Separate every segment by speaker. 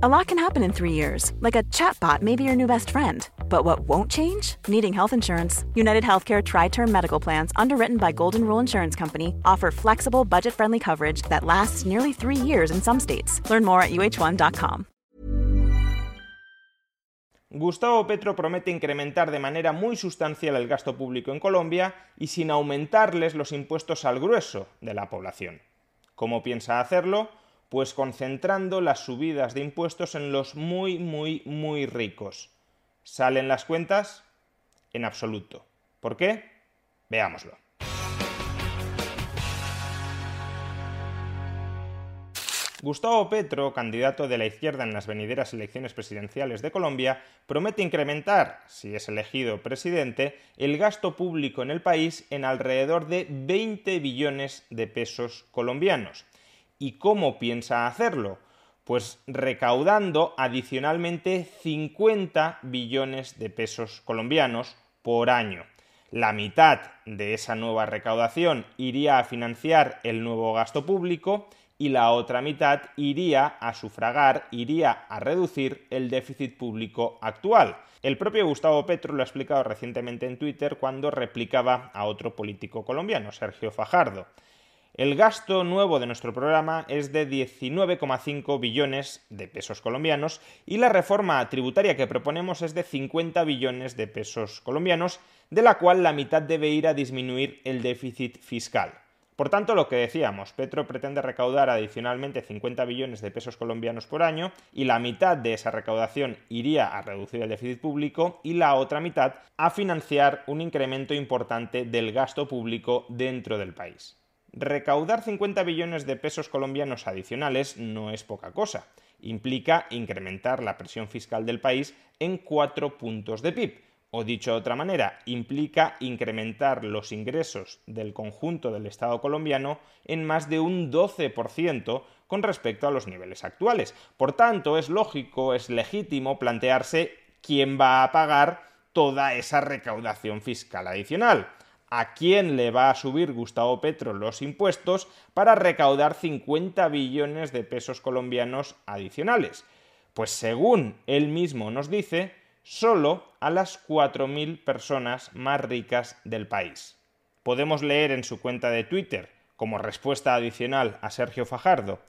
Speaker 1: A lot can happen in three years, like a chatbot may be your new best friend. But what won't change? Needing health insurance. United Healthcare Tri Term Medical Plans, underwritten by Golden Rule Insurance Company, offer flexible, budget friendly coverage that lasts nearly three years in some states. Learn more at uh1.com.
Speaker 2: Gustavo Petro promete incrementar de manera muy sustancial el gasto público en Colombia y sin aumentarles los impuestos al grueso de la población. ¿Cómo piensa hacerlo? Pues concentrando las subidas de impuestos en los muy, muy, muy ricos. ¿Salen las cuentas? En absoluto. ¿Por qué? Veámoslo. Gustavo Petro, candidato de la izquierda en las venideras elecciones presidenciales de Colombia, promete incrementar, si es elegido presidente, el gasto público en el país en alrededor de 20 billones de pesos colombianos. ¿Y cómo piensa hacerlo? Pues recaudando adicionalmente 50 billones de pesos colombianos por año. La mitad de esa nueva recaudación iría a financiar el nuevo gasto público y la otra mitad iría a sufragar, iría a reducir el déficit público actual. El propio Gustavo Petro lo ha explicado recientemente en Twitter cuando replicaba a otro político colombiano, Sergio Fajardo. El gasto nuevo de nuestro programa es de 19,5 billones de pesos colombianos y la reforma tributaria que proponemos es de 50 billones de pesos colombianos, de la cual la mitad debe ir a disminuir el déficit fiscal. Por tanto, lo que decíamos, Petro pretende recaudar adicionalmente 50 billones de pesos colombianos por año y la mitad de esa recaudación iría a reducir el déficit público y la otra mitad a financiar un incremento importante del gasto público dentro del país. Recaudar 50 billones de pesos colombianos adicionales no es poca cosa. Implica incrementar la presión fiscal del país en 4 puntos de PIB. O dicho de otra manera, implica incrementar los ingresos del conjunto del Estado colombiano en más de un 12% con respecto a los niveles actuales. Por tanto, es lógico, es legítimo plantearse quién va a pagar toda esa recaudación fiscal adicional a quién le va a subir Gustavo Petro los impuestos para recaudar 50 billones de pesos colombianos adicionales. Pues según él mismo nos dice, solo a las 4.000 personas más ricas del país. Podemos leer en su cuenta de Twitter, como respuesta adicional a Sergio Fajardo,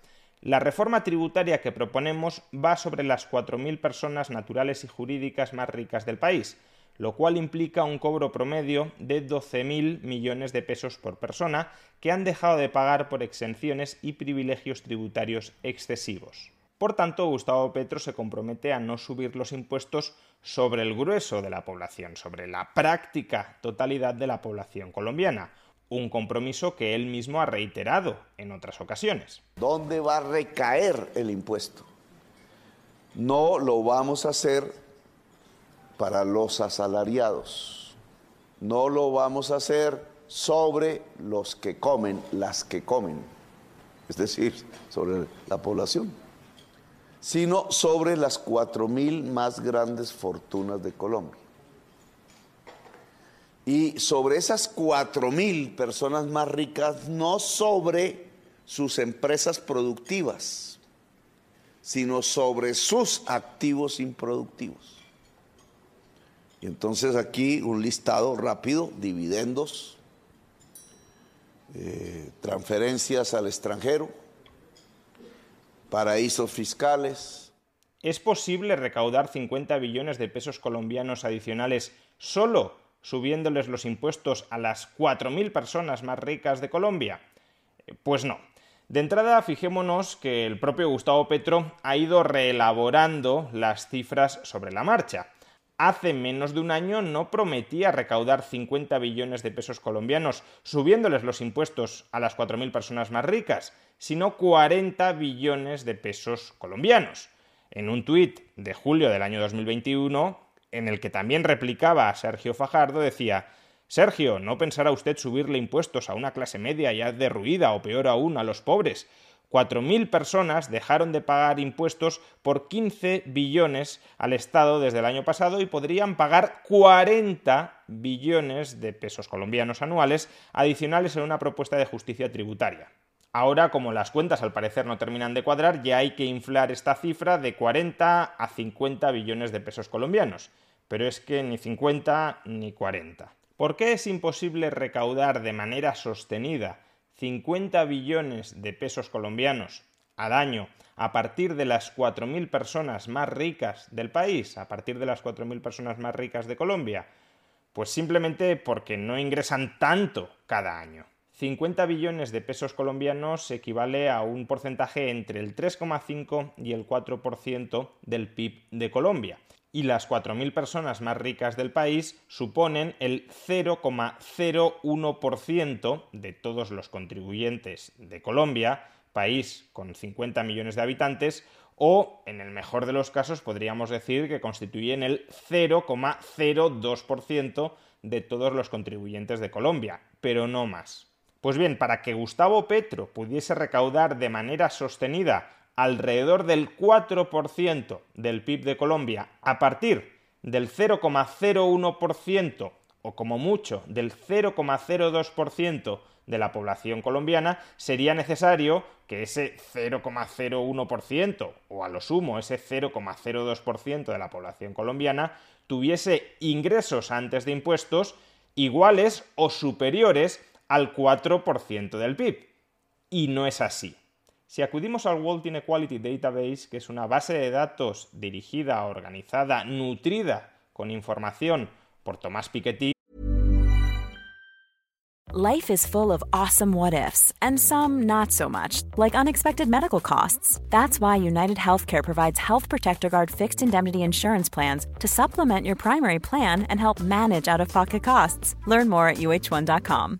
Speaker 2: la reforma tributaria que proponemos va sobre las 4.000 personas naturales y jurídicas más ricas del país, lo cual implica un cobro promedio de 12.000 millones de pesos por persona que han dejado de pagar por exenciones y privilegios tributarios excesivos. Por tanto, Gustavo Petro se compromete a no subir los impuestos sobre el grueso de la población, sobre la práctica totalidad de la población colombiana, un compromiso que él mismo ha reiterado en otras ocasiones.
Speaker 3: ¿Dónde va a recaer el impuesto? No lo vamos a hacer para los asalariados. No lo vamos a hacer sobre los que comen, las que comen, es decir, sobre la población, sino sobre las cuatro mil más grandes fortunas de Colombia. Y sobre esas cuatro mil personas más ricas, no sobre sus empresas productivas, sino sobre sus activos improductivos. Y entonces aquí un listado rápido, dividendos, eh, transferencias al extranjero, paraísos fiscales.
Speaker 2: ¿Es posible recaudar 50 billones de pesos colombianos adicionales solo subiéndoles los impuestos a las 4.000 personas más ricas de Colombia? Eh, pues no. De entrada, fijémonos que el propio Gustavo Petro ha ido reelaborando las cifras sobre la marcha hace menos de un año no prometía recaudar 50 billones de pesos colombianos, subiéndoles los impuestos a las 4.000 personas más ricas, sino 40 billones de pesos colombianos. En un tuit de julio del año 2021, en el que también replicaba a Sergio Fajardo, decía Sergio, no pensará usted subirle impuestos a una clase media ya derruida o peor aún a los pobres. 4.000 personas dejaron de pagar impuestos por 15 billones al Estado desde el año pasado y podrían pagar 40 billones de pesos colombianos anuales adicionales en una propuesta de justicia tributaria. Ahora, como las cuentas al parecer no terminan de cuadrar, ya hay que inflar esta cifra de 40 a 50 billones de pesos colombianos. Pero es que ni 50 ni 40. ¿Por qué es imposible recaudar de manera sostenida 50 billones de pesos colombianos al año a partir de las 4.000 personas más ricas del país, a partir de las 4.000 personas más ricas de Colombia? Pues simplemente porque no ingresan tanto cada año. 50 billones de pesos colombianos equivale a un porcentaje entre el 3,5 y el 4% del PIB de Colombia. Y las 4.000 personas más ricas del país suponen el 0,01% de todos los contribuyentes de Colombia, país con 50 millones de habitantes, o, en el mejor de los casos, podríamos decir que constituyen el 0,02% de todos los contribuyentes de Colombia, pero no más. Pues bien, para que Gustavo Petro pudiese recaudar de manera sostenida alrededor del 4% del PIB de Colombia a partir del 0,01% o como mucho del 0,02% de la población colombiana, sería necesario que ese 0,01% o a lo sumo ese 0,02% de la población colombiana tuviese ingresos antes de impuestos iguales o superiores al 4% del PIB. Y no es así. Si acudimos al World Inequality Database, que es una base de datos dirigida, organizada, nutrida con información por Tomás Piketty,
Speaker 1: Life is full of awesome what ifs, and some not so much, like unexpected medical costs. That's why United Healthcare provides Health Protector Guard fixed indemnity insurance plans to supplement your primary plan and help manage out of pocket costs. Learn more at uh1.com.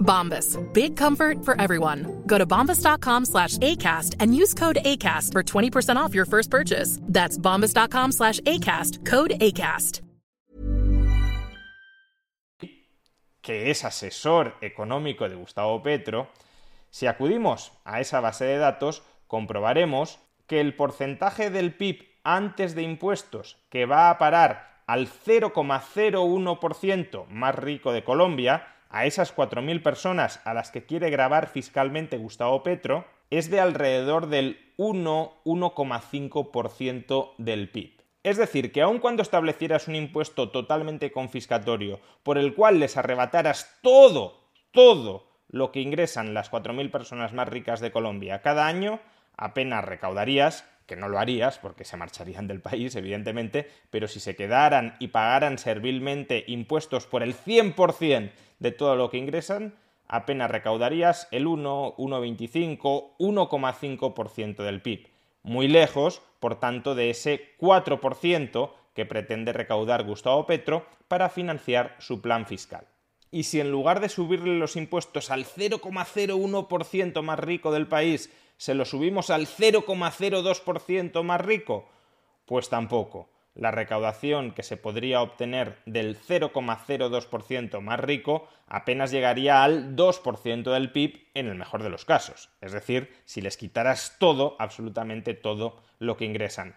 Speaker 4: Bombas. Big comfort for everyone. Go to bombas.com slash ACAST and use code ACAST for 20% off your first purchase. That's bombas.com slash ACAST. Code ACAST.
Speaker 2: que es asesor económico de Gustavo Petro, si acudimos a esa base de datos, comprobaremos que el porcentaje del PIB antes de impuestos que va a parar al 0,01% más rico de Colombia, a esas 4.000 personas a las que quiere grabar fiscalmente Gustavo Petro, es de alrededor del 1-1,5% del PIB. Es decir, que aun cuando establecieras un impuesto totalmente confiscatorio por el cual les arrebataras todo, todo lo que ingresan las 4.000 personas más ricas de Colombia cada año, apenas recaudarías, que no lo harías porque se marcharían del país, evidentemente, pero si se quedaran y pagaran servilmente impuestos por el 100% de todo lo que ingresan, apenas recaudarías el 1, 1,25, 1,5% del PIB. Muy lejos, por tanto, de ese 4% que pretende recaudar Gustavo Petro para financiar su plan fiscal. Y si en lugar de subirle los impuestos al 0,01% más rico del país, se lo subimos al 0,02% más rico, pues tampoco. La recaudación que se podría obtener del 0,02% más rico apenas llegaría al 2% del PIB en el mejor de los casos. Es decir, si les quitaras todo, absolutamente todo lo que ingresan.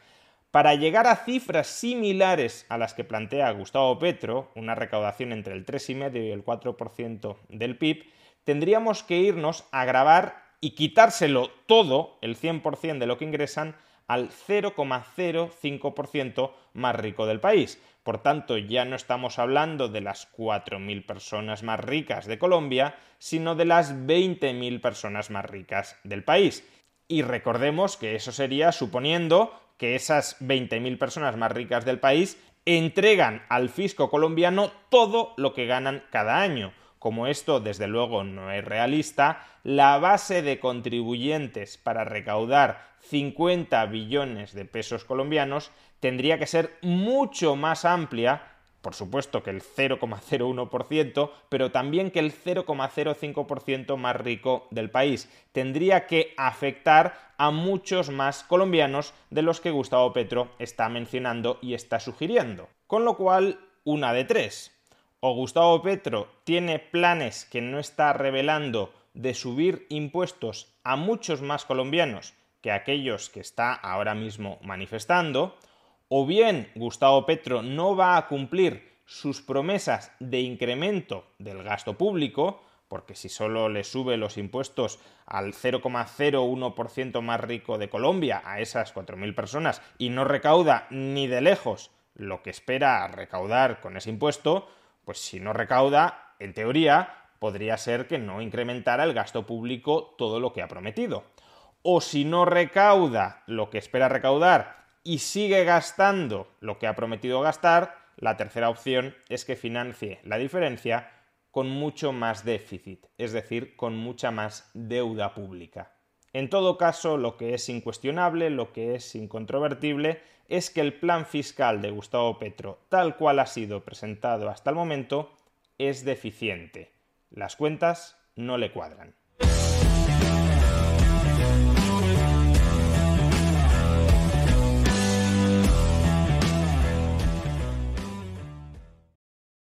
Speaker 2: Para llegar a cifras similares a las que plantea Gustavo Petro, una recaudación entre el 3,5 y el 4% del PIB, tendríamos que irnos a grabar y quitárselo todo, el 100% de lo que ingresan, al 0,05% más rico del país. Por tanto, ya no estamos hablando de las 4.000 personas más ricas de Colombia, sino de las 20.000 personas más ricas del país. Y recordemos que eso sería suponiendo que esas 20.000 personas más ricas del país entregan al fisco colombiano todo lo que ganan cada año. Como esto desde luego no es realista, la base de contribuyentes para recaudar 50 billones de pesos colombianos tendría que ser mucho más amplia por supuesto que el 0,01%, pero también que el 0,05% más rico del país. Tendría que afectar a muchos más colombianos de los que Gustavo Petro está mencionando y está sugiriendo. Con lo cual, una de tres. O Gustavo Petro tiene planes que no está revelando de subir impuestos a muchos más colombianos que aquellos que está ahora mismo manifestando, o bien Gustavo Petro no va a cumplir sus promesas de incremento del gasto público, porque si solo le sube los impuestos al 0,01% más rico de Colombia, a esas 4.000 personas, y no recauda ni de lejos lo que espera recaudar con ese impuesto, pues si no recauda, en teoría, podría ser que no incrementara el gasto público todo lo que ha prometido. O si no recauda lo que espera recaudar y sigue gastando lo que ha prometido gastar, la tercera opción es que financie la diferencia con mucho más déficit, es decir, con mucha más deuda pública. En todo caso, lo que es incuestionable, lo que es incontrovertible, es que el plan fiscal de Gustavo Petro, tal cual ha sido presentado hasta el momento, es deficiente. Las cuentas no le cuadran.